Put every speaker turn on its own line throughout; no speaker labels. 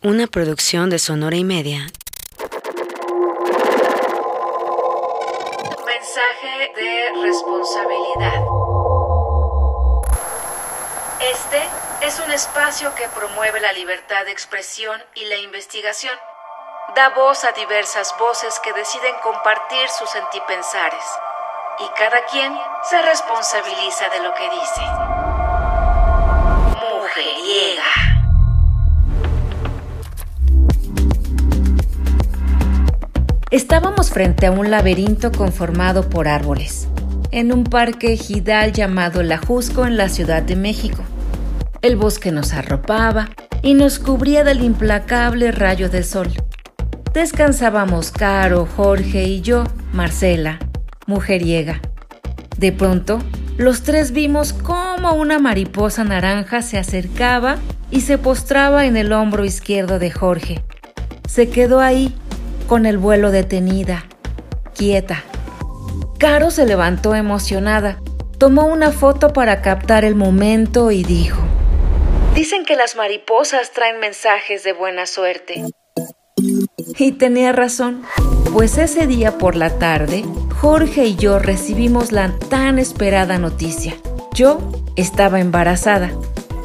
Una producción de Sonora y Media.
Mensaje de responsabilidad. Este es un espacio que promueve la libertad de expresión y la investigación. Da voz a diversas voces que deciden compartir sus sentipensares. Y cada quien se responsabiliza de lo que dice.
Estábamos frente a un laberinto conformado por árboles, en un parque ejidal llamado La Jusco en la Ciudad de México. El bosque nos arropaba y nos cubría del implacable rayo del sol. Descansábamos Caro, Jorge y yo, Marcela, mujeriega. De pronto, los tres vimos cómo una mariposa naranja se acercaba y se postraba en el hombro izquierdo de Jorge. Se quedó ahí, con el vuelo detenida, quieta. Caro se levantó emocionada, tomó una foto para captar el momento y dijo, Dicen que las mariposas traen mensajes de buena suerte. Y tenía razón, pues ese día por la tarde, Jorge y yo recibimos la tan esperada noticia. Yo estaba embarazada.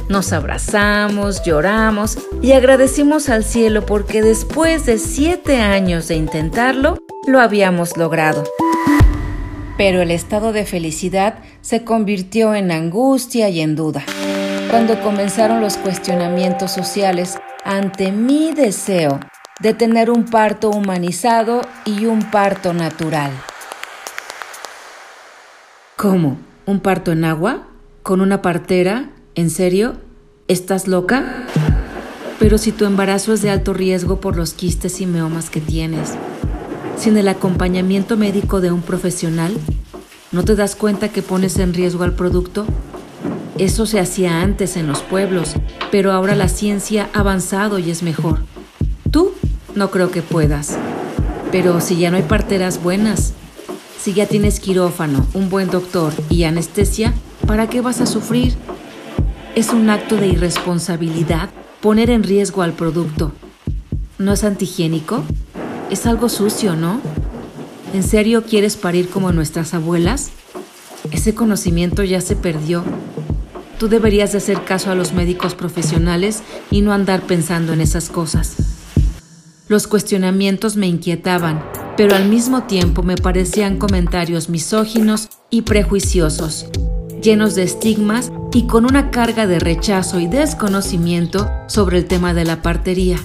Nos abrazamos, lloramos y agradecimos al cielo porque después de siete años de intentarlo, lo habíamos logrado. Pero el estado de felicidad se convirtió en angustia y en duda. Cuando comenzaron los cuestionamientos sociales ante mi deseo de tener un parto humanizado y un parto natural. ¿Cómo? ¿Un parto en agua? ¿Con una partera? ¿En serio? ¿Estás loca? Pero si tu embarazo es de alto riesgo por los quistes y meomas que tienes, sin el acompañamiento médico de un profesional, ¿no te das cuenta que pones en riesgo al producto? Eso se hacía antes en los pueblos, pero ahora la ciencia ha avanzado y es mejor. Tú no creo que puedas. Pero si ya no hay parteras buenas, si ya tienes quirófano, un buen doctor y anestesia, ¿para qué vas a sufrir? Es un acto de irresponsabilidad poner en riesgo al producto. ¿No es antihigiénico? Es algo sucio, ¿no? ¿En serio quieres parir como nuestras abuelas? Ese conocimiento ya se perdió. Tú deberías de hacer caso a los médicos profesionales y no andar pensando en esas cosas. Los cuestionamientos me inquietaban, pero al mismo tiempo me parecían comentarios misóginos y prejuiciosos, llenos de estigmas y con una carga de rechazo y desconocimiento sobre el tema de la partería.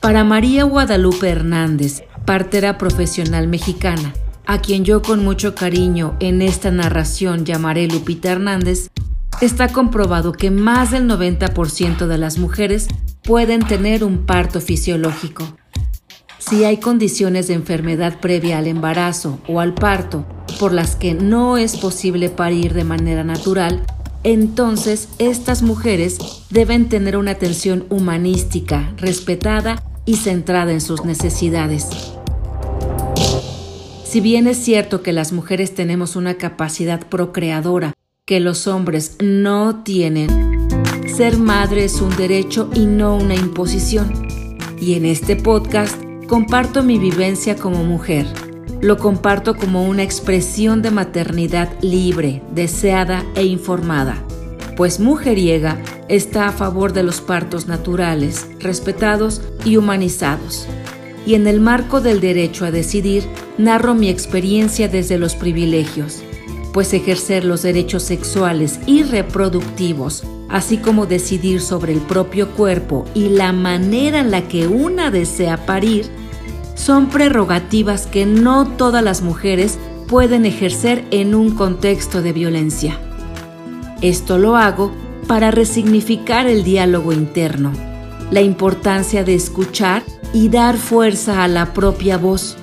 Para María Guadalupe Hernández, partera profesional mexicana, a quien yo con mucho cariño en esta narración llamaré Lupita Hernández, está comprobado que más del 90% de las mujeres pueden tener un parto fisiológico. Si hay condiciones de enfermedad previa al embarazo o al parto por las que no es posible parir de manera natural, entonces estas mujeres deben tener una atención humanística, respetada y centrada en sus necesidades. Si bien es cierto que las mujeres tenemos una capacidad procreadora que los hombres no tienen, ser madre es un derecho y no una imposición. Y en este podcast comparto mi vivencia como mujer. Lo comparto como una expresión de maternidad libre, deseada e informada. Pues Mujeriega está a favor de los partos naturales, respetados y humanizados. Y en el marco del derecho a decidir, narro mi experiencia desde los privilegios, pues ejercer los derechos sexuales y reproductivos, así como decidir sobre el propio cuerpo y la manera en la que una desea parir, son prerrogativas que no todas las mujeres pueden ejercer en un contexto de violencia. Esto lo hago para resignificar el diálogo interno, la importancia de escuchar y dar fuerza a la propia voz,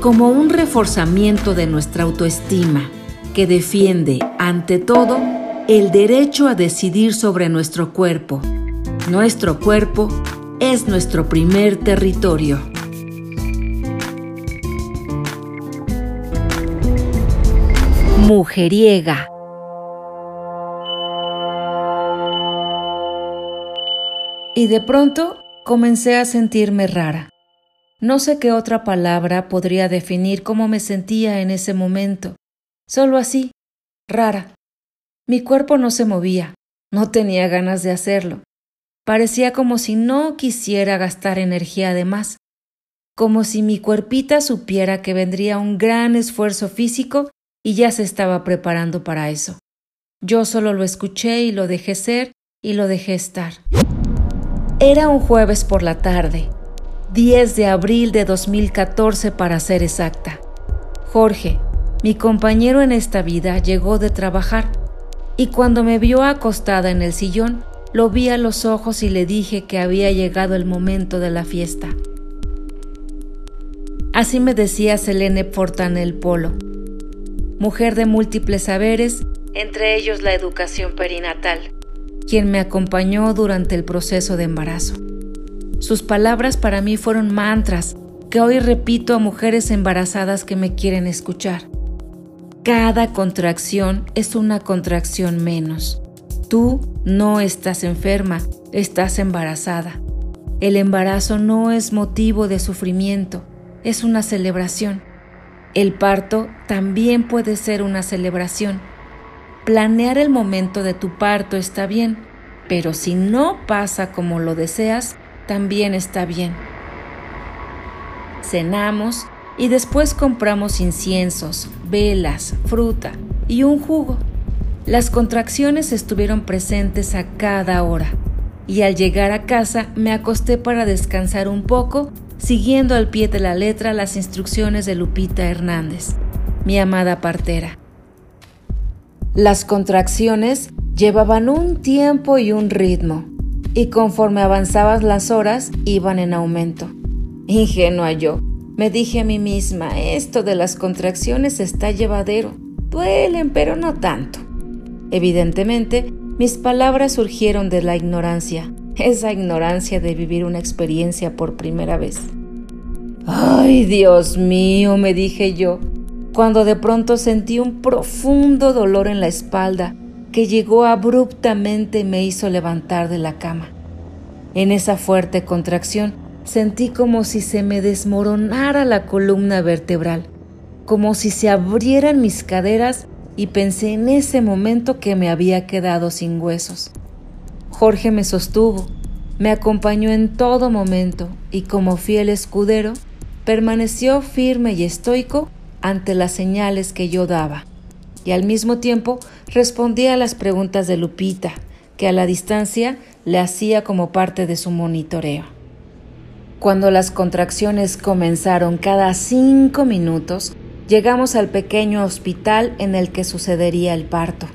como un reforzamiento de nuestra autoestima que defiende, ante todo, el derecho a decidir sobre nuestro cuerpo. Nuestro cuerpo es nuestro primer territorio. Mujeriega. Y de pronto comencé a sentirme rara. No sé qué otra palabra podría definir cómo me sentía en ese momento. Solo así, rara. Mi cuerpo no se movía, no tenía ganas de hacerlo. Parecía como si no quisiera gastar energía de más, como si mi cuerpita supiera que vendría un gran esfuerzo físico y ya se estaba preparando para eso. Yo solo lo escuché y lo dejé ser y lo dejé estar. Era un jueves por la tarde, 10 de abril de 2014 para ser exacta. Jorge, mi compañero en esta vida, llegó de trabajar y cuando me vio acostada en el sillón, lo vi a los ojos y le dije que había llegado el momento de la fiesta. Así me decía Selene Portanel Polo, mujer de múltiples saberes, entre ellos la educación perinatal, quien me acompañó durante el proceso de embarazo. Sus palabras para mí fueron mantras que hoy repito a mujeres embarazadas que me quieren escuchar. Cada contracción es una contracción menos. Tú no estás enferma, estás embarazada. El embarazo no es motivo de sufrimiento, es una celebración. El parto también puede ser una celebración. Planear el momento de tu parto está bien, pero si no pasa como lo deseas, también está bien. Cenamos y después compramos inciensos, velas, fruta y un jugo. Las contracciones estuvieron presentes a cada hora y al llegar a casa me acosté para descansar un poco siguiendo al pie de la letra las instrucciones de Lupita Hernández, mi amada partera. Las contracciones llevaban un tiempo y un ritmo, y conforme avanzaban las horas iban en aumento. Ingenua yo, me dije a mí misma, esto de las contracciones está llevadero, duelen pero no tanto. Evidentemente, mis palabras surgieron de la ignorancia, esa ignorancia de vivir una experiencia por primera vez. Ay, Dios mío, me dije yo, cuando de pronto sentí un profundo dolor en la espalda que llegó abruptamente y me hizo levantar de la cama. En esa fuerte contracción sentí como si se me desmoronara la columna vertebral, como si se abrieran mis caderas y pensé en ese momento que me había quedado sin huesos. Jorge me sostuvo, me acompañó en todo momento y como fiel escudero, permaneció firme y estoico ante las señales que yo daba, y al mismo tiempo respondía a las preguntas de Lupita, que a la distancia le hacía como parte de su monitoreo. Cuando las contracciones comenzaron cada cinco minutos, llegamos al pequeño hospital en el que sucedería el parto.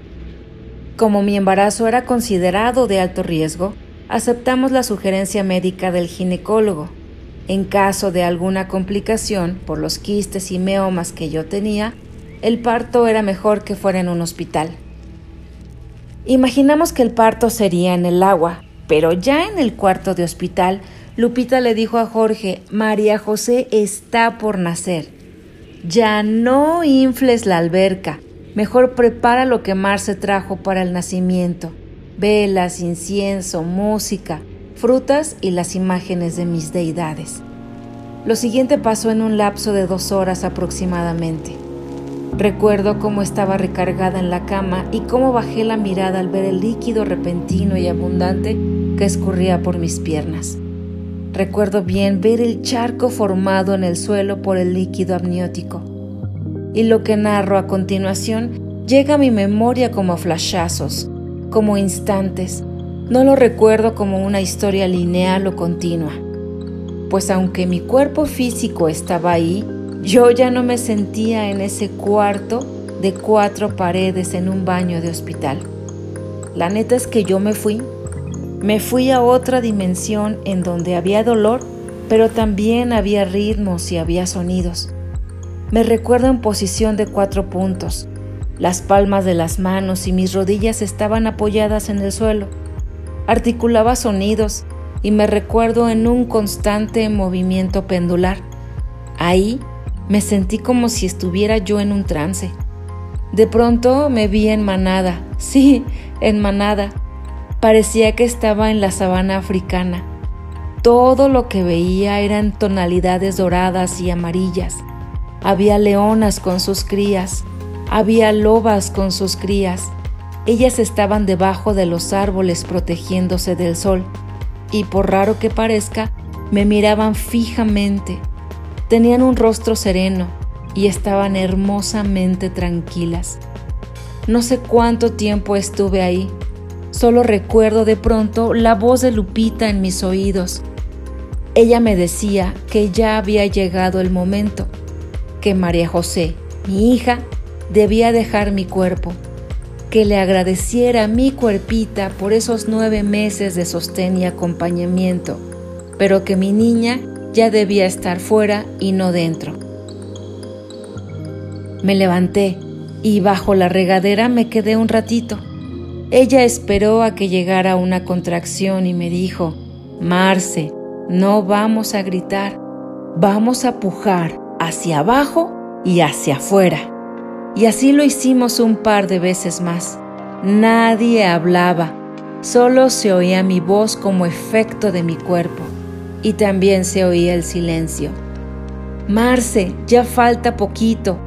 Como mi embarazo era considerado de alto riesgo, aceptamos la sugerencia médica del ginecólogo. En caso de alguna complicación por los quistes y meomas que yo tenía, el parto era mejor que fuera en un hospital. Imaginamos que el parto sería en el agua, pero ya en el cuarto de hospital, Lupita le dijo a Jorge, María José está por nacer. Ya no infles la alberca, Mejor prepara lo que Marce trajo para el nacimiento. Velas, incienso, música, frutas y las imágenes de mis deidades. Lo siguiente pasó en un lapso de dos horas aproximadamente. Recuerdo cómo estaba recargada en la cama y cómo bajé la mirada al ver el líquido repentino y abundante que escurría por mis piernas. Recuerdo bien ver el charco formado en el suelo por el líquido amniótico y lo que narro a continuación llega a mi memoria como flashazos, como instantes. No lo recuerdo como una historia lineal o continua, pues aunque mi cuerpo físico estaba ahí, yo ya no me sentía en ese cuarto de cuatro paredes en un baño de hospital. La neta es que yo me fui. Me fui a otra dimensión en donde había dolor, pero también había ritmos y había sonidos. Me recuerdo en posición de cuatro puntos. Las palmas de las manos y mis rodillas estaban apoyadas en el suelo. Articulaba sonidos y me recuerdo en un constante movimiento pendular. Ahí me sentí como si estuviera yo en un trance. De pronto me vi en manada, sí, en manada. Parecía que estaba en la sabana africana. Todo lo que veía eran tonalidades doradas y amarillas. Había leonas con sus crías, había lobas con sus crías. Ellas estaban debajo de los árboles protegiéndose del sol y por raro que parezca, me miraban fijamente. Tenían un rostro sereno y estaban hermosamente tranquilas. No sé cuánto tiempo estuve ahí. Solo recuerdo de pronto la voz de Lupita en mis oídos. Ella me decía que ya había llegado el momento, que María José, mi hija, debía dejar mi cuerpo, que le agradeciera mi cuerpita por esos nueve meses de sostén y acompañamiento, pero que mi niña ya debía estar fuera y no dentro. Me levanté y bajo la regadera me quedé un ratito. Ella esperó a que llegara una contracción y me dijo, Marce, no vamos a gritar, vamos a pujar hacia abajo y hacia afuera. Y así lo hicimos un par de veces más. Nadie hablaba, solo se oía mi voz como efecto de mi cuerpo. Y también se oía el silencio. Marce, ya falta poquito.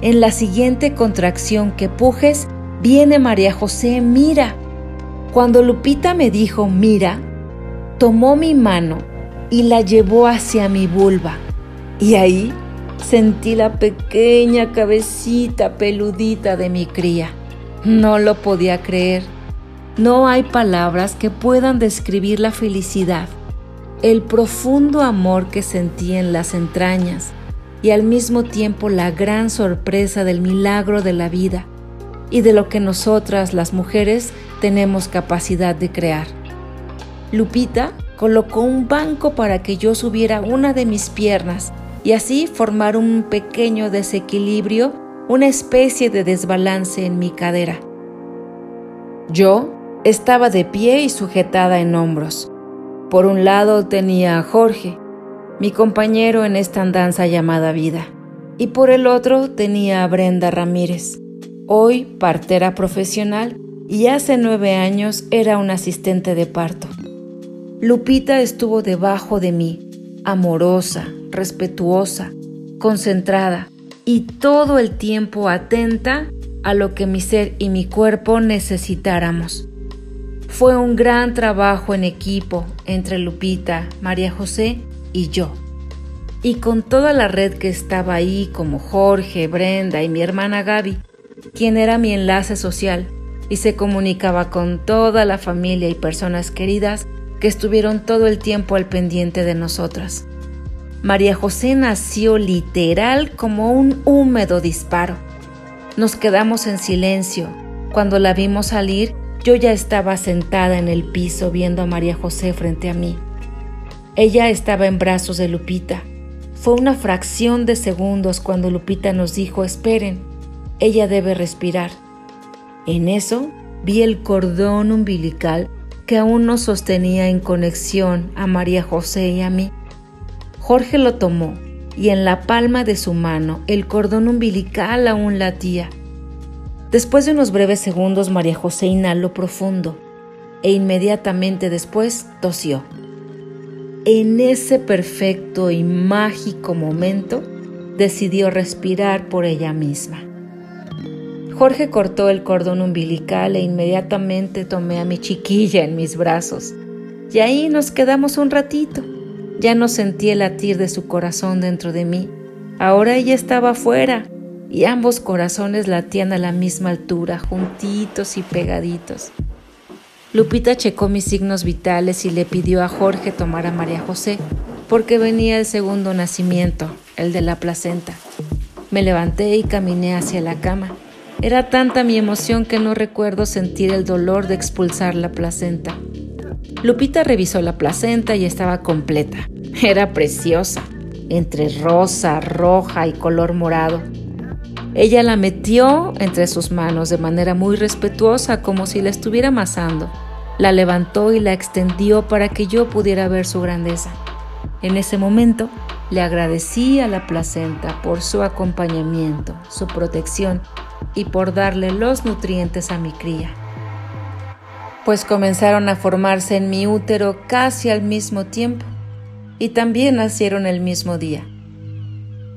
En la siguiente contracción que pujes, viene María José, mira. Cuando Lupita me dijo, mira, tomó mi mano y la llevó hacia mi vulva. Y ahí Sentí la pequeña cabecita peludita de mi cría. No lo podía creer. No hay palabras que puedan describir la felicidad, el profundo amor que sentí en las entrañas y al mismo tiempo la gran sorpresa del milagro de la vida y de lo que nosotras las mujeres tenemos capacidad de crear. Lupita colocó un banco para que yo subiera una de mis piernas y así formar un pequeño desequilibrio, una especie de desbalance en mi cadera. Yo estaba de pie y sujetada en hombros. Por un lado tenía a Jorge, mi compañero en esta andanza llamada vida, y por el otro tenía a Brenda Ramírez, hoy partera profesional y hace nueve años era un asistente de parto. Lupita estuvo debajo de mí, amorosa, respetuosa, concentrada y todo el tiempo atenta a lo que mi ser y mi cuerpo necesitáramos. Fue un gran trabajo en equipo entre Lupita, María José y yo. Y con toda la red que estaba ahí, como Jorge, Brenda y mi hermana Gaby, quien era mi enlace social y se comunicaba con toda la familia y personas queridas que estuvieron todo el tiempo al pendiente de nosotras. María José nació literal como un húmedo disparo. Nos quedamos en silencio. Cuando la vimos salir, yo ya estaba sentada en el piso viendo a María José frente a mí. Ella estaba en brazos de Lupita. Fue una fracción de segundos cuando Lupita nos dijo, esperen, ella debe respirar. En eso vi el cordón umbilical que aún nos sostenía en conexión a María José y a mí. Jorge lo tomó y en la palma de su mano el cordón umbilical aún latía. Después de unos breves segundos María José inhaló profundo e inmediatamente después tosió. En ese perfecto y mágico momento decidió respirar por ella misma. Jorge cortó el cordón umbilical e inmediatamente tomé a mi chiquilla en mis brazos. Y ahí nos quedamos un ratito ya no sentí el latir de su corazón dentro de mí. Ahora ella estaba afuera y ambos corazones latían a la misma altura, juntitos y pegaditos. Lupita checó mis signos vitales y le pidió a Jorge tomar a María José, porque venía el segundo nacimiento, el de la placenta. Me levanté y caminé hacia la cama. Era tanta mi emoción que no recuerdo sentir el dolor de expulsar la placenta. Lupita revisó la placenta y estaba completa. Era preciosa, entre rosa, roja y color morado. Ella la metió entre sus manos de manera muy respetuosa, como si la estuviera amasando. La levantó y la extendió para que yo pudiera ver su grandeza. En ese momento le agradecí a la placenta por su acompañamiento, su protección y por darle los nutrientes a mi cría pues comenzaron a formarse en mi útero casi al mismo tiempo. y también nacieron el mismo día.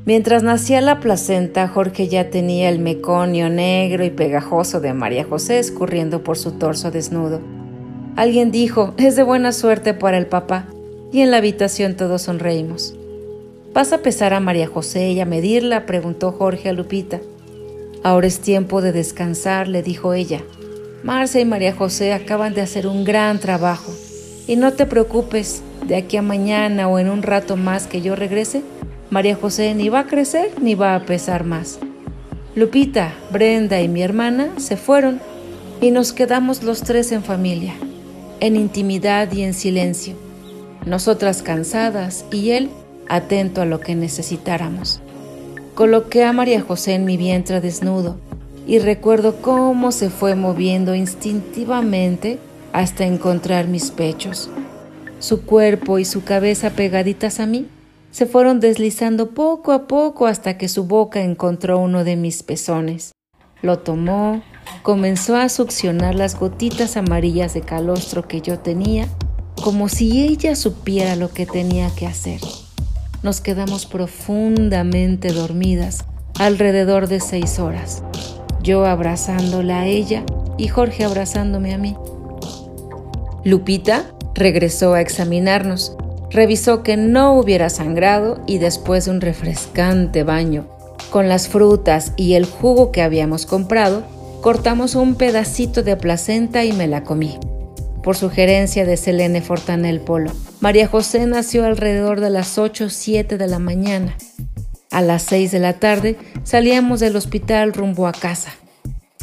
Mientras nacía la placenta, Jorge ya tenía el meconio negro y pegajoso de María José escurriendo por su torso desnudo. Alguien dijo, es de buena suerte para el papá, y en la habitación todos sonreímos. ¿Vas a pesar a María José y a medirla? preguntó Jorge a Lupita. Ahora es tiempo de descansar, le dijo ella. Marcia y María José acaban de hacer un gran trabajo. Y no te preocupes, de aquí a mañana o en un rato más que yo regrese, María José ni va a crecer ni va a pesar más. Lupita, Brenda y mi hermana se fueron y nos quedamos los tres en familia, en intimidad y en silencio, nosotras cansadas y él atento a lo que necesitáramos. Coloqué a María José en mi vientre desnudo y recuerdo cómo se fue moviendo instintivamente hasta encontrar mis pechos. Su cuerpo y su cabeza pegaditas a mí se fueron deslizando poco a poco hasta que su boca encontró uno de mis pezones. Lo tomó, comenzó a succionar las gotitas amarillas de calostro que yo tenía, como si ella supiera lo que tenía que hacer. Nos quedamos profundamente dormidas, alrededor de seis horas, yo abrazándola a ella y Jorge abrazándome a mí. Lupita regresó a examinarnos revisó que no hubiera sangrado y después de un refrescante baño con las frutas y el jugo que habíamos comprado, cortamos un pedacito de placenta y me la comí. Por sugerencia de Selene Fortanel Polo, María José nació alrededor de las 8 o 7 de la mañana. A las 6 de la tarde salíamos del hospital rumbo a casa,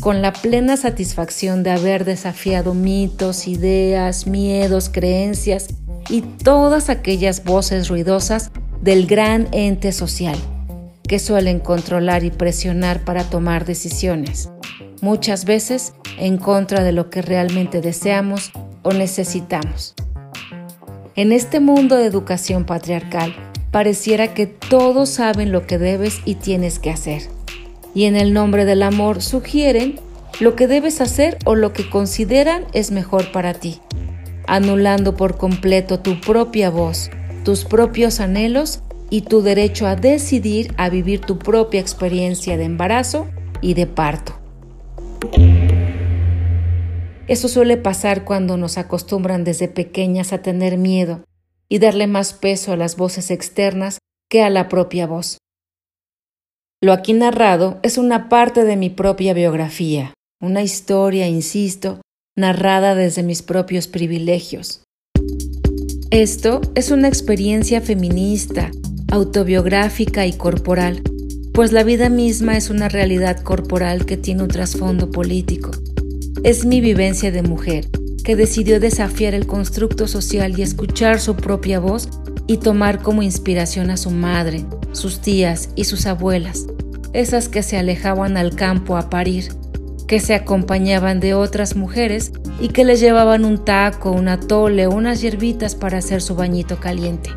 con la plena satisfacción de haber desafiado mitos, ideas, miedos, creencias y todas aquellas voces ruidosas del gran ente social que suelen controlar y presionar para tomar decisiones, muchas veces en contra de lo que realmente deseamos o necesitamos. En este mundo de educación patriarcal, pareciera que todos saben lo que debes y tienes que hacer. Y en el nombre del amor sugieren lo que debes hacer o lo que consideran es mejor para ti anulando por completo tu propia voz, tus propios anhelos y tu derecho a decidir a vivir tu propia experiencia de embarazo y de parto. Eso suele pasar cuando nos acostumbran desde pequeñas a tener miedo y darle más peso a las voces externas que a la propia voz. Lo aquí narrado es una parte de mi propia biografía, una historia, insisto, narrada desde mis propios privilegios. Esto es una experiencia feminista, autobiográfica y corporal, pues la vida misma es una realidad corporal que tiene un trasfondo político. Es mi vivencia de mujer, que decidió desafiar el constructo social y escuchar su propia voz y tomar como inspiración a su madre, sus tías y sus abuelas, esas que se alejaban al campo a parir que se acompañaban de otras mujeres y que les llevaban un taco, una tole o unas hierbitas para hacer su bañito caliente.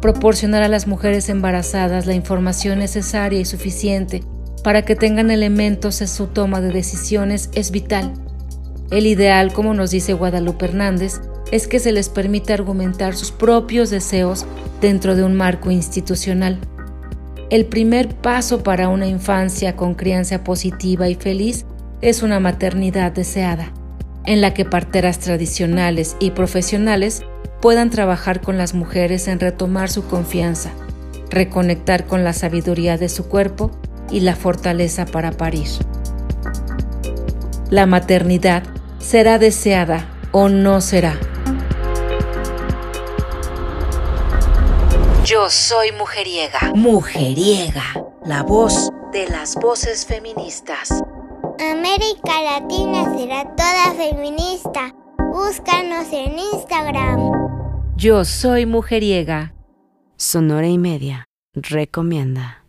Proporcionar a las mujeres embarazadas la información necesaria y suficiente para que tengan elementos en su toma de decisiones es vital. El ideal, como nos dice Guadalupe Hernández, es que se les permita argumentar sus propios deseos dentro de un marco institucional. El primer paso para una infancia con crianza positiva y feliz es una maternidad deseada, en la que parteras tradicionales y profesionales puedan trabajar con las mujeres en retomar su confianza, reconectar con la sabiduría de su cuerpo y la fortaleza para parir. La maternidad será deseada o no será.
Yo soy mujeriega.
Mujeriega, la voz de las voces feministas.
América Latina será toda feminista. Búscanos en Instagram.
Yo soy mujeriega.
Sonora y media. Recomienda.